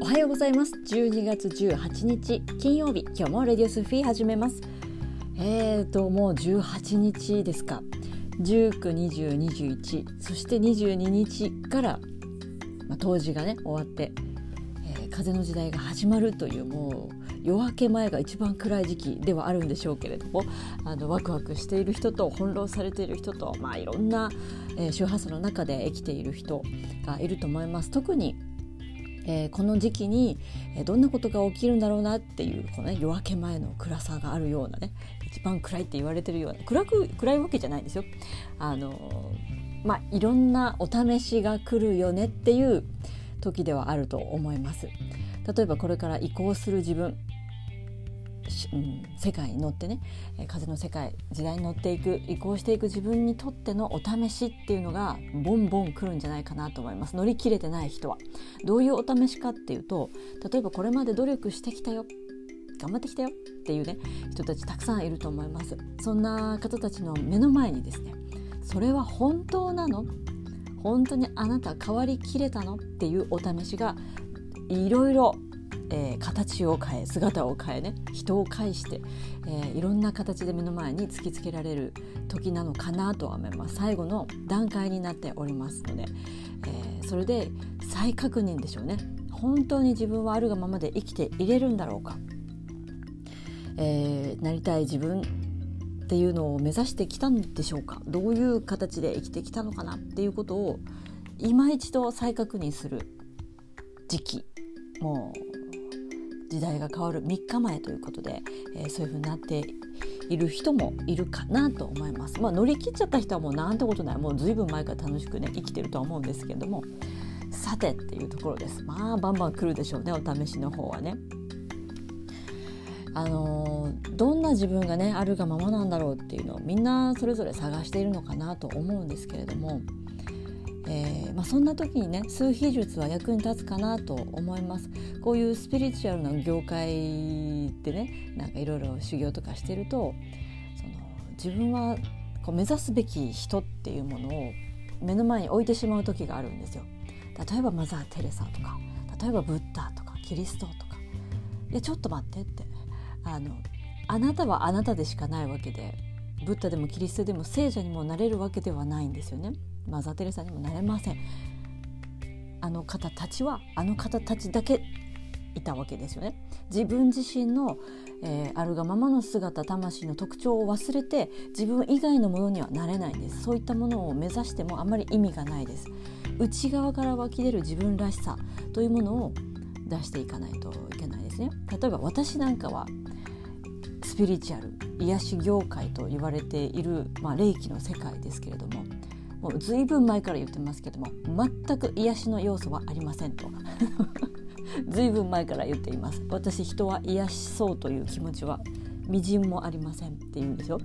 おはようございます。12月18日金曜日。今日もレディオスフィー始めます。えーともう18日ですか。192021そして22日から、まあ、冬至がね終わって、えー、風の時代が始まるというもう夜明け前が一番暗い時期ではあるんでしょうけれどもあのワクワクしている人と翻弄されている人と、まあ、いろんな、えー、周波数の中で生きている人がいると思います。特にえー、この時期に、どんなことが起きるんだろうなっていうこの、ね、夜明け前の暗さがあるようなね一番暗いって言われてるような暗く暗いわけじゃないんですよ。あの、まあいろんなお試しが来るよねっていう時ではあると思います。例えばこれから移行する自分うん、世界に乗ってね風の世界時代に乗っていく移行していく自分にとってのお試しっていうのがボンボン来るんじゃないかなと思います。乗り切れてない人は。どういうお試しかっていうと例えばこれまで努力してきたよ頑張ってきたよっていうね人たちたくさんいると思います。そんな方たちの目の前にですねそれは本当なの？本当にあなた変わりきれたの？っていうお試しがいろいろえー、形を変え姿を変えね人を介して、えー、いろんな形で目の前に突きつけられる時なのかなとは思います最後の段階になっておりますので、えー、それで再確認でしょうね。本当に自分はあるがままで生きていれるんだろうか、えなりたい自分っていうのを目指してきたんでしょうか。どういう形で生きてきたのかなっていうことを今一度再確認する時期。もう時代が変わる3日前ということで、えー、そういうふうになっている人もいるかなと思います。まあ、乗り切っちゃった人はもうなんてことないもう随分前から楽しくね生きてるとは思うんですけれどもさてっていうところです。まあバンバン来るでしょうねお試しの方はね。あのー、どんな自分がねあるがままなんだろうっていうのをみんなそれぞれ探しているのかなと思うんですけれどもえー、まあ、そんな時にね数秘術は役に立つかなと思います。こういうスピリチュアルな業界でねなんかいろいろ修行とかしてるとその自分はこう目指すべき人っていうものを目の前に置いてしまう時があるんですよ。例えばマザー・テレサとか例えばブッダとかキリストとか。いやちょっと待ってって。あのあなたはあなたでしかないわけでブッダでもキリストでも聖者にもなれるわけではないんですよね。マザー・テレサにもなれません。あの方たちはあの方たちだけいたわけですよね。自分自身の、えー、あるがままの姿魂の特徴を忘れて自分以外のものにはなれないんです。そういったものを目指してもあまり意味がないです。内側から湧き出る自分らしさというものを出していかないといけないですね。例えば私なんかはスピリチュアル癒し業界と言われている、まあ、霊気の世界ですけれどももう随分前から言ってますけども全く癒しの要素はありませんと。随分前から言っています。私人は癒しそうという気持ちはみじんもありませんって言うんですよ。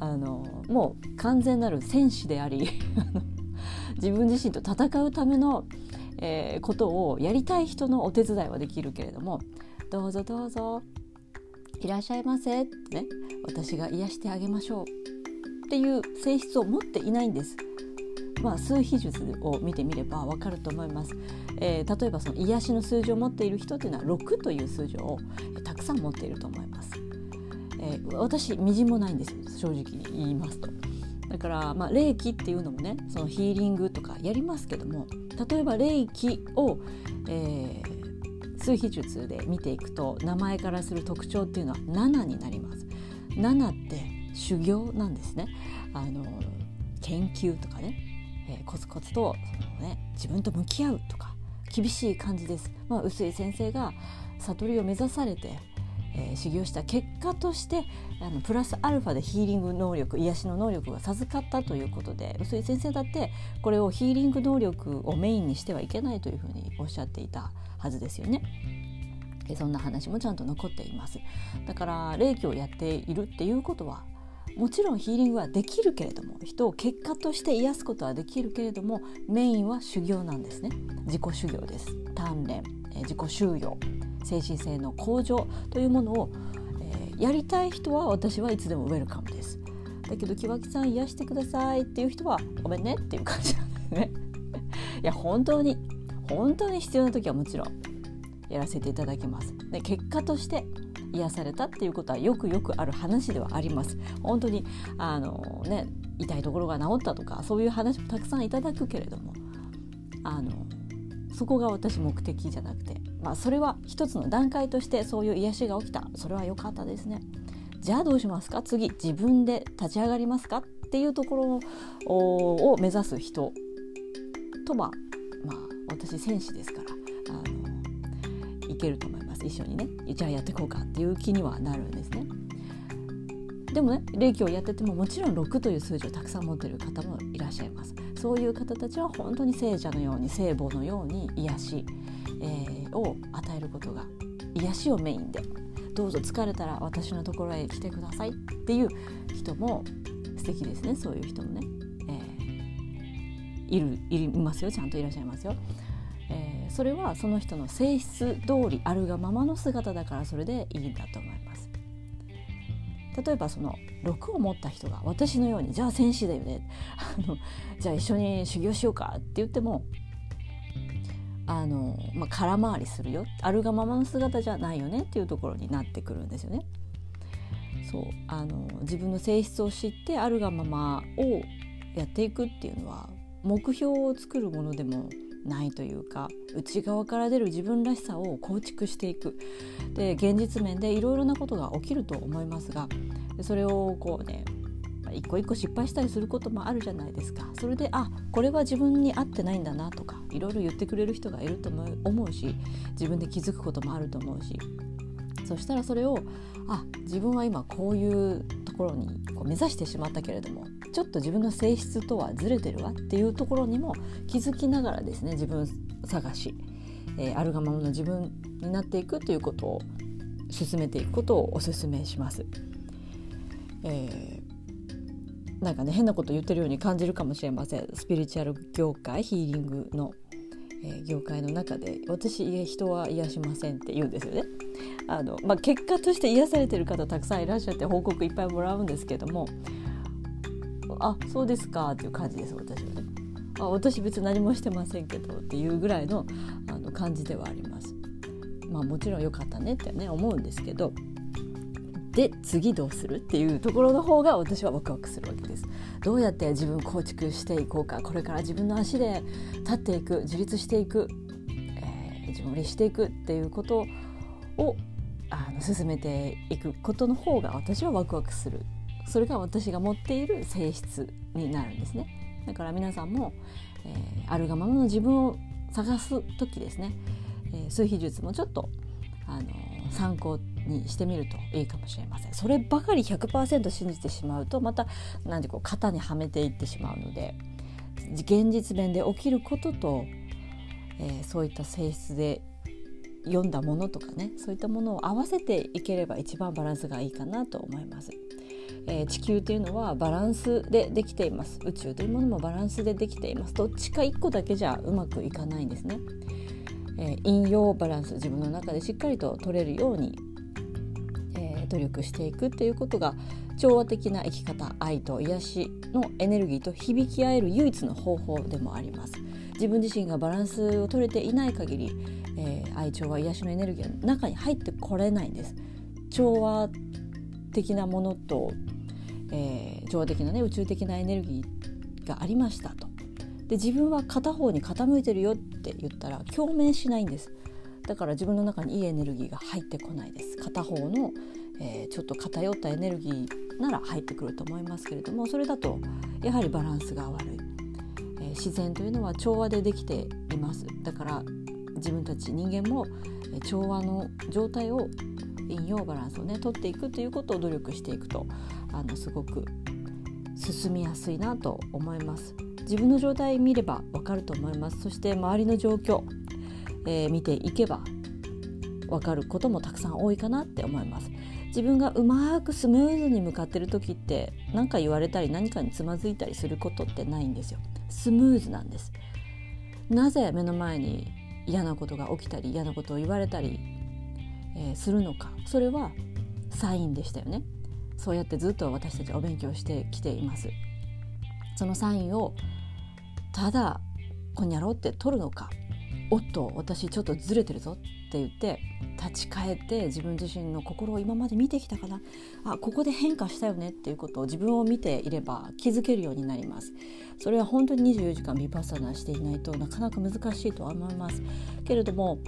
あのもう完全なる戦士であり 自分自身と戦うための、えー、ことをやりたい人のお手伝いはできるけれどもどうぞどうぞいらっしゃいませってね私が癒してあげましょうっていう性質を持っていないんです。まあ、数比術を見てみればわかると思います、えー、例えばその癒しの数字を持っている人というのは6という数字をたくさん持っていると思います、えー、私みじんもないんです正直に言いますと。だから、まあ、霊気っていうのもねそのヒーリングとかやりますけども例えば霊気を、えー、数比術で見ていくと名前からする特徴っていうのは7になります。7って修行なんですね。あの研究とかね。えー、コツコツとその、ね、自分と向き合うとか厳しい感じです。まあ、臼井先生が悟りを目指されて、えー、修行した結果としてあのプラスアルファでヒーリング能力癒しの能力が授かったということで臼井先生だってこれをヒーリング能力をメインにしてはいけないというふうにおっしゃっていたはずですよね。そんな話もちゃんと残っていますだから霊気をやっているっていうことはもちろんヒーリングはできるけれども人を結果として癒すことはできるけれどもメインは修行なんですね。自己修行です。鍛錬。自己修養精神性の向上というものを、えー、やりたい人は私はいつでもウェルカムです。だけど木脇さん癒してくださいっていう人はごめんねっていう感じなんですね。いや本当に本当に必要な時はもちろんやらせていただきます。で結果として癒されたっていうことはよくよくある話ではあります。本当にあのね痛いところが治ったとかそういう話もたくさんいただくけれどもあのそこが私目的じゃなくて、まあ、それは一つの段階としてそういう癒しが起きたそれは良かったですね。じゃあどうしますか？次自分で立ち上がりますか？っていうところを目指す人とはまあ私戦士ですからあのけると思います。一緒にね。じゃあやっていこうかっていう気にはなるんですね。でもね霊気をやっててももちろん6という数字をたくさん持ってる方もいらっしゃいます。そういう方たちは本当に聖者のように聖母のように癒し、えー、を与えることが癒しをメインで。どうぞ疲れたら私のところへ来てくださいっていう人も素敵ですね。そういう人もね、えー、いるいますよ。ちゃんといらっしゃいますよ。それはその人の性質通りあるがままの姿だからそれでいいんだと思います。例えばその6を持った人が私のようにじゃあ戦士だよねあのじゃあ一緒に修行しようかって言ってもあの、まあ、空回りするよあるがままの姿じゃないよねっていうところになってくるんですよね。そうあの自分の性質を知ってあるがままをやっていくっていうのは目標を作るものでもないというか内側から出る自分らしさを構築していく。で現実面でいろいろなことが起きると思いますがそれをこうね一個一個失敗したりすることもあるじゃないですか。それであこれは自分に合ってないんだなとかいろいろ言ってくれる人がいると思うし自分で気づくこともあると思うし。そしたらそれをあ自分は今こういうところにこう目指してしまったけれどもちょっと自分の性質とはずれてるわっていうところにも気づきながらですね自分探し、えー、あるがままの自分になっていくということを進めていくことをお勧めします。えー、なんかね変なこと言ってるように感じるかもしれませんスピリチュアル業界ヒーリングの、えー、業界の中で私人は癒しませんって言うんですよね。あのまあ、結果として癒されてる方たくさんいらっしゃって報告いっぱいもらうんですけどもあそうですかっていう感じです私はね。あ私別に何もしてませんけどっていうぐらいのあの感じではあります。まあもちろん良かったねってね思うんですけど。で次どうするっていうところの方が私はワクワクするわけです。どうやって自分構築していこうかこれから自分の足で立っていく自立していく、えー、自分を律していくっていうことをあの進めていくことの方が私はワクワクするそれが私が持っている性質になるんですね。だから皆さんも、えー、あるがままの自分を探す時ですね、えー、数秘術もちょっと、あのー、参考にしてみるといいかもしれません。そればかり100%信じてしまうとまた何てこう型にはめていってしまうので現実面で起きることと、えー、そういった性質で読んだものとかねそういったものを合わせていければ一番バランスがいいかなと思います。えー、地球というのはバランスでできています。宇宙というものもバランスでできています。どっちか1個だけじゃうまくいかないんですね、えー、陰陽バランス。自分の中でしっかりと取れるように、えー、努力していくっていうことが調和的な生き方愛と癒しのエネルギーと響き合える唯一の方法でもあります。自分自身がバランスを取れていない限り、えー、愛調和癒しのエネルギーの中に入ってこれないんです。調和的なものと、えー、調和的なね宇宙的なエネルギーがありましたと。で自分は片方に傾いてるよって言ったら共鳴しないんです。だから自分の中にいいエネルギーが入ってこないです。片方の、えー、ちょっと偏ったエネルギーなら入ってくると思いますけれどもそれだとやはりバランスが悪い、えー、自然というのは調和でできています。だから自分たち人間も調和の状態を陰陽バランスをね取っていくということを努力していくとあのすごく進みやすいなと思います。自分の状態見ればわかると思います。そして周りの状況、えー、見ていけばわかることもたくさん多いかなって思います。自分がうまくスムーズに向かってる時って何か言われたり何かにつまずいたりすることってないんですよ。スムーズなんです。なぜ目の前に嫌なことが起きたり嫌なことを言われたりえー、するのか。それはサインでしたよね。そうやってずっと私たちはお勉強してきています。そのサインをただこんにゃろうって取るのか。おっと私ちょっとずれてるぞって言って立ち返って自分自身の心を今まで見てきたかな。あここで変化したよね。っていうことを自分を見ていれば気づけるようになります。それは本当に24時間ビパッサナしていないとなかなか難しいとは思います。けれども、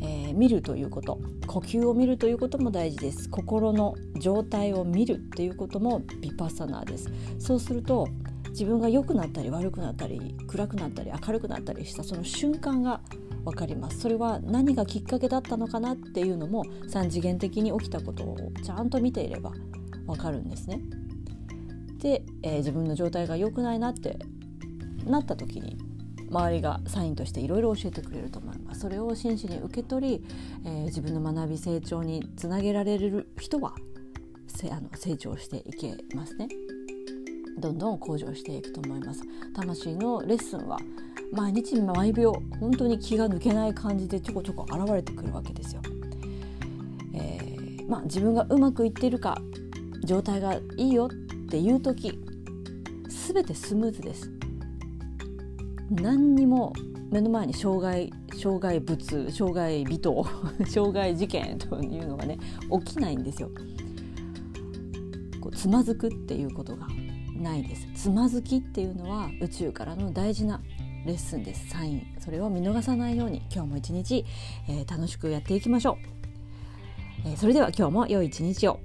えー、見るということ呼吸を見るということも大事です。心の状態を見るっていうこともビパッサナーです。そうすると自分が良くなったり悪くなったり暗くなったり明るくなったりしたその瞬間が分かります。それは何がきっかけだったのかなっていうのも3次元的に起きたことをちゃんと見ていれば分かるんですね。で、えー、自分の状態が良くないなってなった時に周りがサインとしていろいろ教えてくれると思いますそれを真摯に受け取り、えー、自分の学び成長につなげられる人はせあの成長していけますねどんどん向上していくと思います魂のレッスンは毎日毎秒本当に気が抜けない感じでちょこちょこ現れてくるわけですよ。えー、まあ、自分がうまくいってるか状態がいいよっていう時全てスムーズです。何にも目の前に障害障害物障害人 障害事件というのがね起きないんですよ。こうつまずくっていうことがないです。つまずきっていうのは宇宙からの大事なレッスンです。サイン。それを見逃さないように今日も一日、えー、楽しくやっていきましょう、えー、それでは今日も良い一日を。